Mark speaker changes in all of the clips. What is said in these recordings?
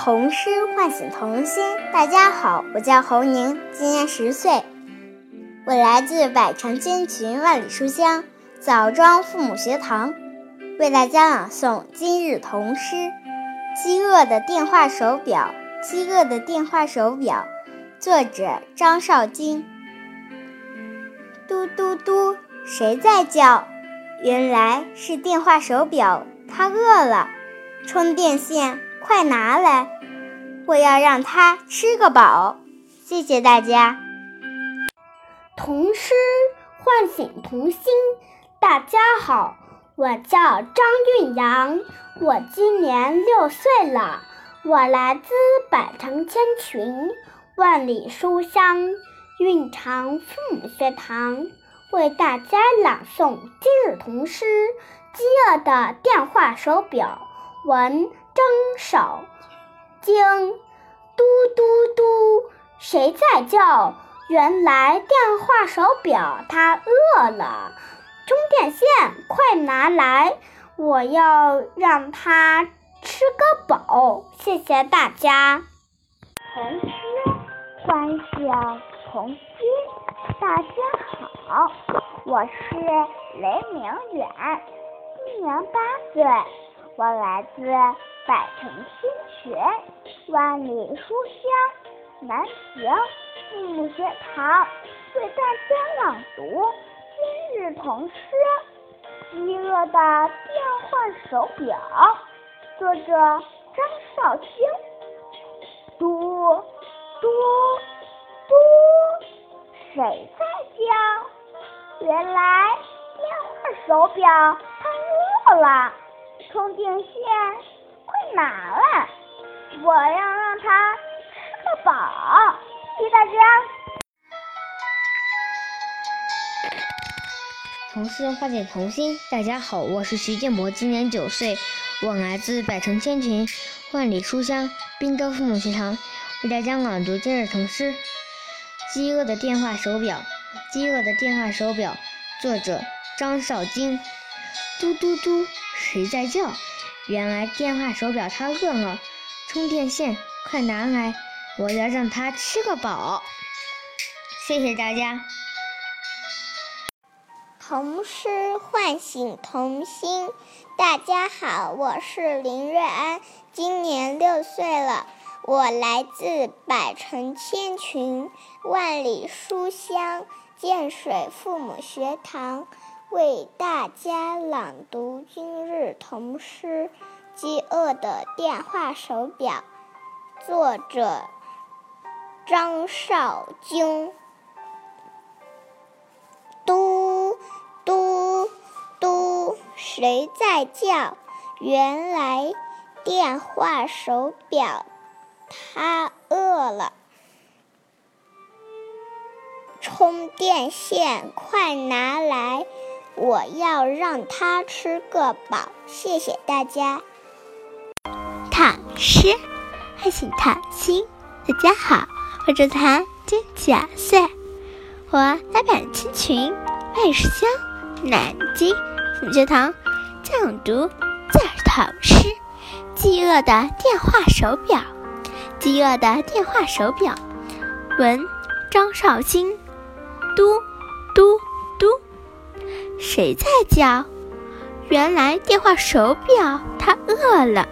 Speaker 1: 童诗唤醒童心。大家好，我叫侯宁，今年十岁，我来自百城千群万里书香枣庄父母学堂，为大家朗诵今日童诗《饥饿的电话手表》。饥饿的电话手表，作者张绍京。嘟嘟嘟，谁在叫？原来是电话手表，它饿了。充电线，快拿来！我要让它吃个饱。谢谢大家。
Speaker 2: 童诗唤醒童心。大家好，我叫张韵阳，我今年六岁了。我来自百城千群，万里书香蕴藏父母学堂，为大家朗诵今日童诗《饥饿的电话手表》。文征少惊，嘟嘟嘟，谁在叫？原来电话手表它饿了。充电线，快拿来！我要让它吃个饱。谢谢大家。
Speaker 3: 童诗欢笑童心，大家好，我是雷明远，今年八岁。我来自百城千学，万里书香南平父母学堂，为大家朗读今日童诗《饥饿的电话手表》，作者张绍兴。嘟嘟嘟，谁在叫？原来电话手表它饿了。充电线，拿来！我要让它吃个饱。谢谢大家。
Speaker 4: 童诗唤醒童心。大家好，我是徐建博，今年九岁，我来自百城千群、万里书香滨州父母学堂，为大家朗读今日童诗《饥饿的电话手表》。饥饿的电话手表，作者张绍京。嘟嘟嘟。谁在叫？原来电话手表它饿了，充电线快拿来，我要让它吃个饱。谢谢大家。
Speaker 1: 童诗唤醒童心。大家好，我是林瑞安，今年六岁了，我来自百城千群，万里书香建水父母学堂。为大家朗读今日童诗《饥饿的电话手表》，作者张绍京。嘟嘟嘟，谁在叫？原来电话手表它饿了。充电线，快拿来！我要让他吃个饱，谢谢大家。
Speaker 5: 唐诗唤醒童心，大家好，我叫谭金九岁，我来百千群万书香南京孔学堂讲读今日唐诗《饥饿的电话手表》。饥饿的电话手表，文张绍兴。嘟嘟。谁在叫？原来电话手表它饿了，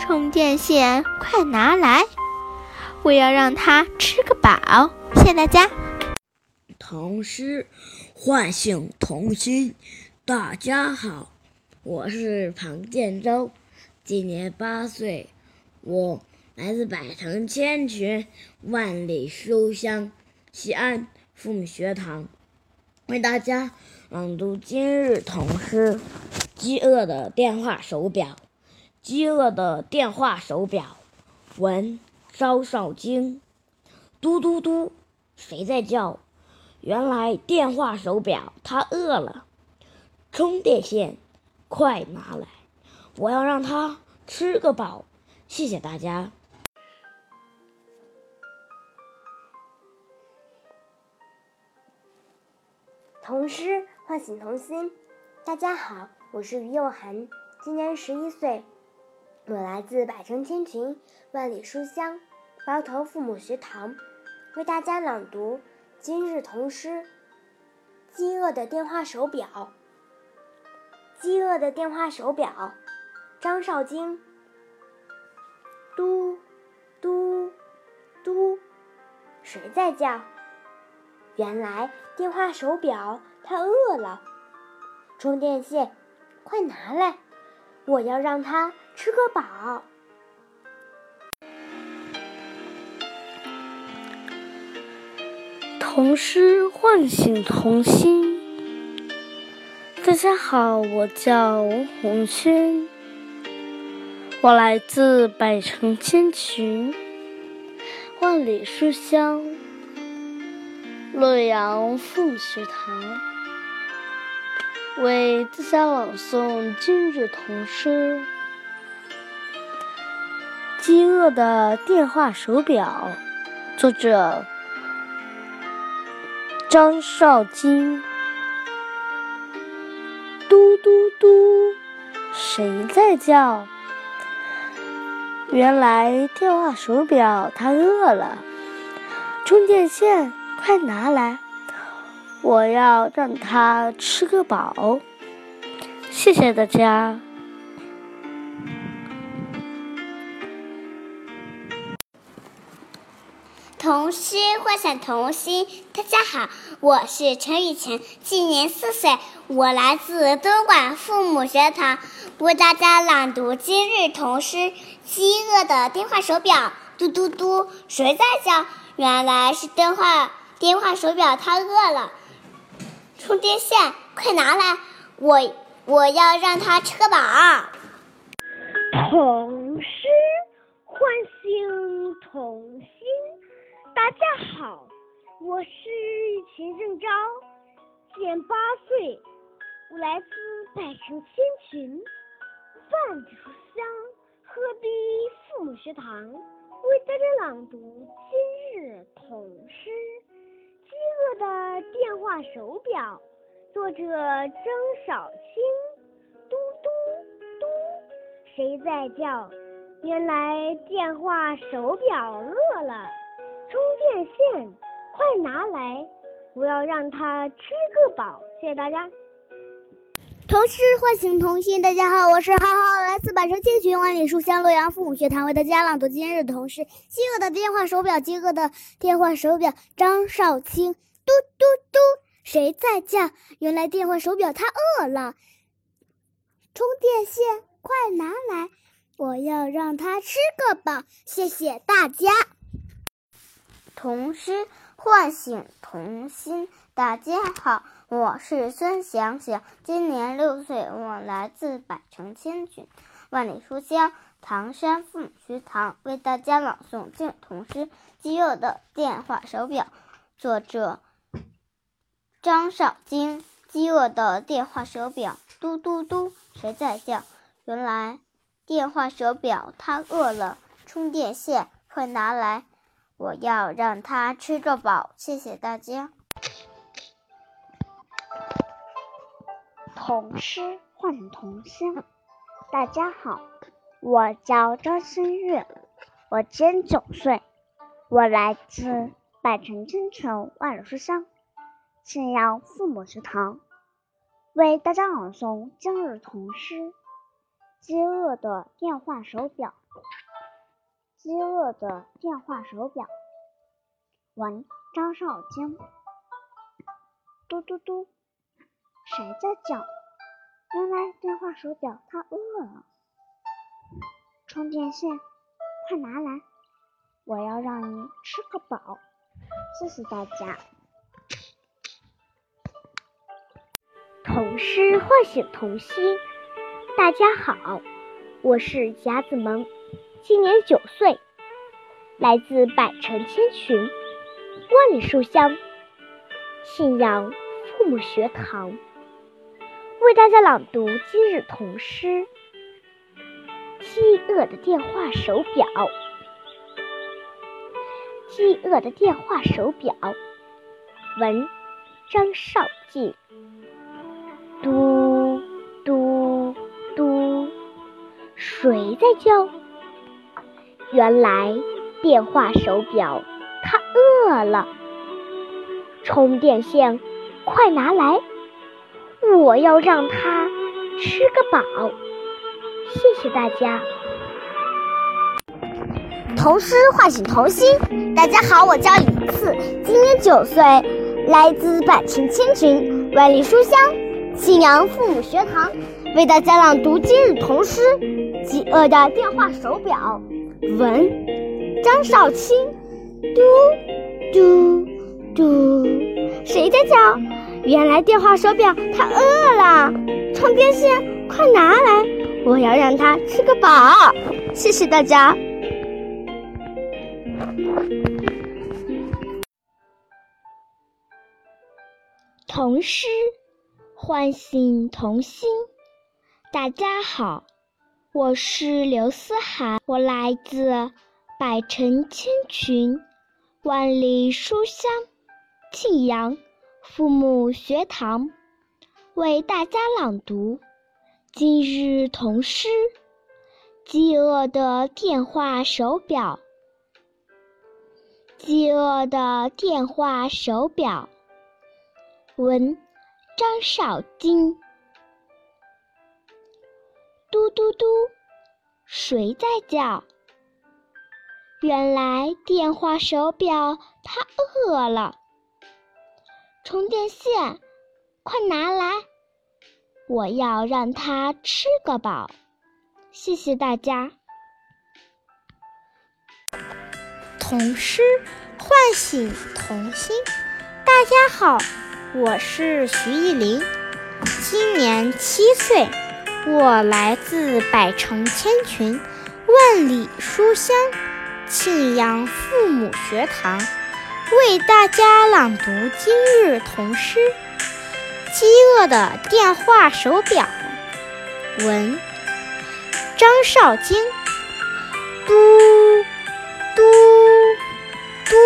Speaker 5: 充电线快拿来，我要让它吃个饱。谢谢大家。
Speaker 6: 童诗唤醒童心。大家好，我是庞建洲，今年八岁，我来自百城千群，万里书香西安父母学堂，为大家。朗读今日童诗《饥饿的电话手表》。饥饿的电话手表，文张少京。嘟嘟嘟，谁在叫？原来电话手表它饿了。充电线，快拿来！我要让它吃个饱。谢谢大家。
Speaker 7: 童诗。唤醒童心，大家好，我是于幼涵，今年十一岁，我来自百城千群，万里书香，包头父母学堂，为大家朗读今日童诗《饥饿的电话手表》。饥饿的电话手表，张绍京。嘟，嘟，嘟，谁在叫？原来电话手表他饿了。充电线，快拿来！我要让他吃个饱。
Speaker 8: 童诗唤醒童心。大家好，我叫王红轩，我来自百城千群、万里书香洛阳凤学堂。为大家朗诵今日童诗《饥饿的电话手表》，作者张绍京。嘟嘟嘟，谁在叫？原来电话手表它饿了。充电线，快拿来！我要让他吃个饱，谢谢大家。
Speaker 2: 童诗唤醒童心，大家好，我是陈雨晴，今年四岁，我来自东莞父母学堂，为大家朗读今日童诗《饥饿的电话手表》。嘟嘟嘟，谁在叫？原来是电话电话手表，它饿了。充电线，快拿来！我我要让它吃饱。
Speaker 3: 童诗唤醒童心，大家好，我是秦正昭，今年八岁，我来自百城千群，万里书香鹤壁父母学堂，为大家朗读今日童诗。饥饿的电话手表，作者张少青。嘟嘟嘟，谁在叫？原来电话手表饿了。充电线，快拿来！我要让它吃个饱。谢谢大家。
Speaker 2: 同诗唤醒童心，大家好，我是浩浩，来自百城千群，万里书香洛阳父母学堂，为大家朗读今日的童诗《饥饿的电话手表》。饥饿的电话手表，张绍清。嘟嘟嘟，谁在叫？原来电话手表它饿了。充电线，快拿来！我要让它吃个饱。谢谢大家。
Speaker 9: 童诗唤醒童心，大家好。我是孙想想，今年六岁，我来自百城千群，万里书香唐山凤学堂，为大家朗诵敬童诗《饥饿的电话手表》，作者张绍京。饥饿的电话手表，嘟嘟嘟，谁在叫？原来电话手表它饿了。充电线，快拿来！我要让他吃个饱。谢谢大家。
Speaker 3: 童诗唤童心，大家好，我叫张馨月，我今九岁，我来自百城千城万里书香信阳父母学堂，为大家朗诵今日童诗《饥饿的电话手表》。饥饿的电话手表，文张少京。嘟嘟嘟，谁在叫？原来电话手表它饿了。充电线，快拿来！我要让你吃个饱。谢谢大家。
Speaker 2: 童诗唤醒童心，大家好，我是贾子萌，今年九岁，来自百城千群，万里书香，信阳父母学堂。为大家朗读今日童诗《饥饿的电话手表》。饥饿的电话手表，文张绍京。嘟嘟嘟，谁在叫？原来电话手表它饿了。充电线，快拿来！我要让它吃个饱。谢谢大家。
Speaker 10: 童诗唤醒童心。大家好，我叫李次，今年九岁，来自百城千群，万里书香，信阳父母学堂，为大家朗读今日童诗《饥饿的电话手表》。文：张少卿。嘟嘟嘟，谁在叫？原来电话手表它饿了。充电线，快拿来，我要让它吃个饱。谢谢大家。
Speaker 2: 童诗唤醒童心。大家好，我是刘思涵，我来自百城千群、万里书香庆阳父母学堂，为大家朗读今日童诗《饥饿的电话手表》。饥饿的电话手表。文：张少京。嘟嘟嘟，谁在叫？原来电话手表它饿了。充电线，快拿来，我要让它吃个饱。谢谢大家。
Speaker 5: 童诗唤醒童心。大家好。我是徐艺林，今年七岁，我来自百城千群，万里书香庆阳父母学堂，为大家朗读今日童诗《饥饿的电话手表》。文：张少京。嘟嘟嘟，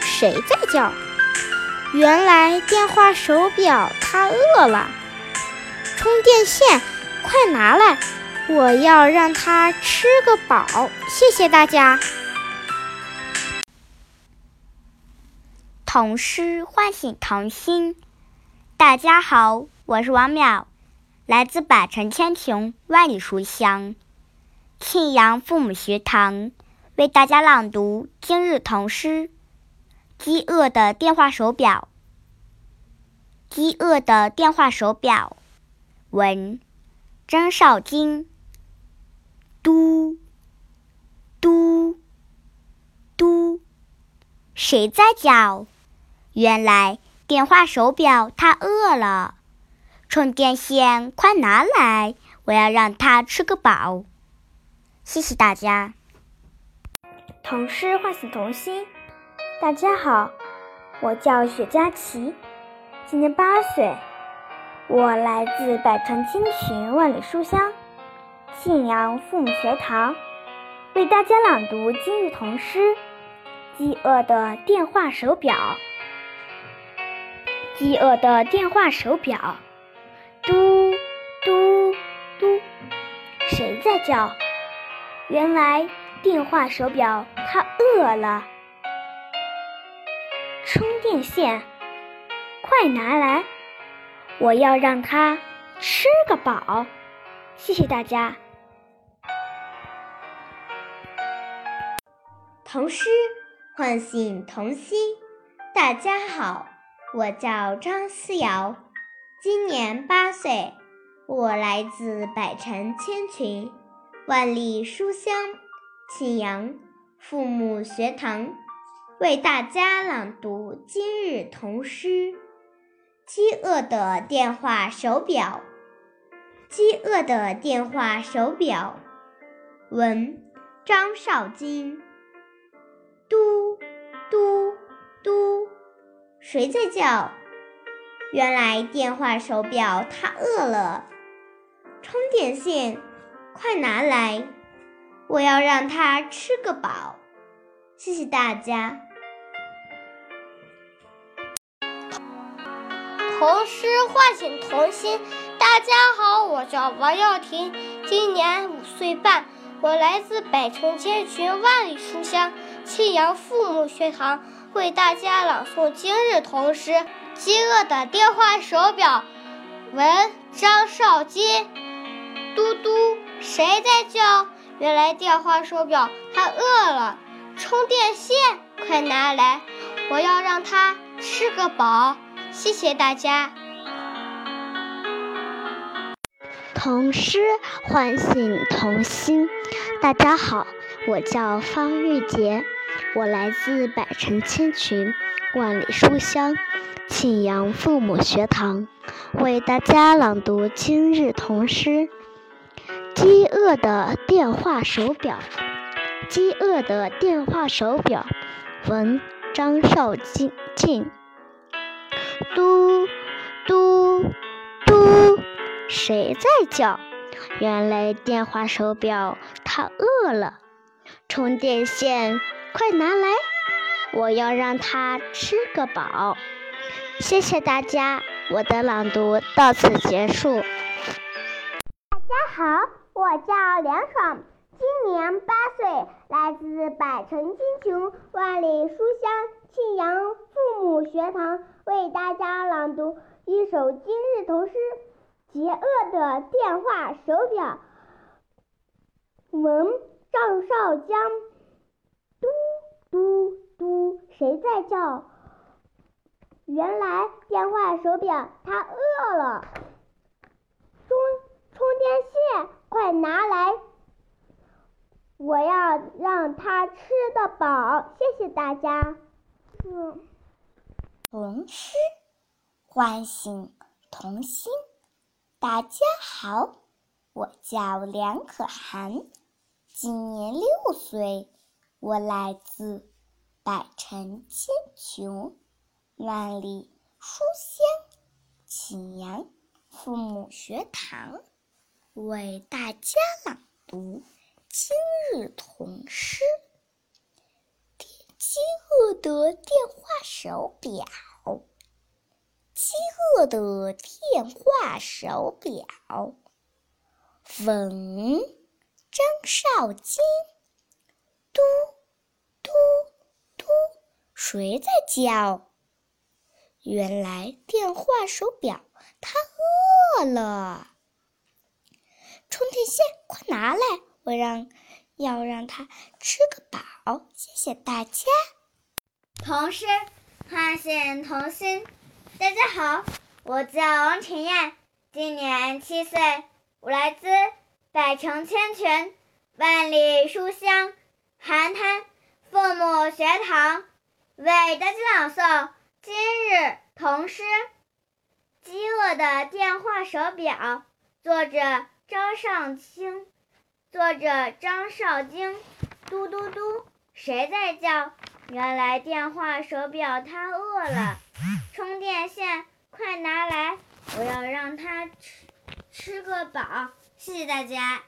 Speaker 5: 谁在叫？原来电话手表它饿了，充电线快拿来，我要让它吃个饱。谢谢大家。
Speaker 9: 童诗唤醒童心。大家好，我是王淼，来自百城千穷万里书香庆阳父母学堂，为大家朗读今日童诗。饥饿的电话手表。饥饿的电话手表。文：张少京。嘟嘟嘟，谁在叫？原来电话手表它饿了。充电线，快拿来，我要让它吃个饱。谢谢大家。
Speaker 2: 童诗唤醒童心。大家好，我叫雪佳琪，今年八岁，我来自百川千群万里书香信阳父母学堂，为大家朗读今日童诗《饥饿的电话手表》。饥饿的电话手表，嘟嘟嘟，谁在叫？原来电话手表它饿了。充电线，快拿来！我要让它吃个饱。谢谢大家。
Speaker 10: 童诗唤醒童心。大家好，我叫张思瑶，今年八岁，我来自百城千群，万里书香庆阳父母学堂。为大家朗读今日童诗《饥饿的电话手表》。饥饿的电话手表，文张少京。嘟嘟嘟，谁在叫？原来电话手表它饿了。充电线，快拿来，我要让它吃个饱。谢谢大家。
Speaker 11: 童诗唤醒童心。大家好，我叫王耀婷，今年五岁半。我来自百城千群，万里书香庆阳父母学堂，为大家朗诵今日童诗《饥饿的电话手表》。文张少基。嘟嘟，谁在叫？原来电话手表它饿了。充电线，快拿来，我要让它吃个饱。谢谢大家。
Speaker 4: 童诗唤醒童心。大家好，我叫方玉洁，我来自百城千群，万里书香庆阳父母学堂，为大家朗读今日童诗《饥饿的电话手表》。饥饿的电话手表，文张少进。嘟嘟嘟，谁在叫？原来电话手表它饿了，充电线快拿来，我要让它吃个饱。谢谢大家，我的朗读到此结束。
Speaker 12: 大家好，我叫梁爽，今年八岁，来自百城千群，万里书香庆阳父母学堂，为大家朗读一首今日童诗。邪恶的电话手表，文赵少江。嘟嘟嘟，谁在叫？原来电话手表它饿了。充充电线，快拿来！我要让它吃得饱。谢谢大家。
Speaker 2: 嗯童诗唤醒童心。大家好，我叫梁可涵，今年六岁，我来自百城千穷，万里书香庆阳父母学堂，为大家朗读今日童诗《饥饿的电话手表》。饥饿的电话手表，文张少金。嘟嘟嘟，谁在叫？原来电话手表它饿了。充电线，快拿来，我让要让他吃个饱。谢谢大家。
Speaker 9: 童诗唤醒童心。大家好，我叫王晨燕，今年七岁，我来自百城千泉、万里书香寒滩父母学堂，为大家朗诵今日童诗《饥饿的电话手表》，作者张尚清，作者张少京。嘟嘟嘟，谁在叫？原来电话手表它饿了。充电线，快拿来！我要让它吃吃个饱。谢谢大家。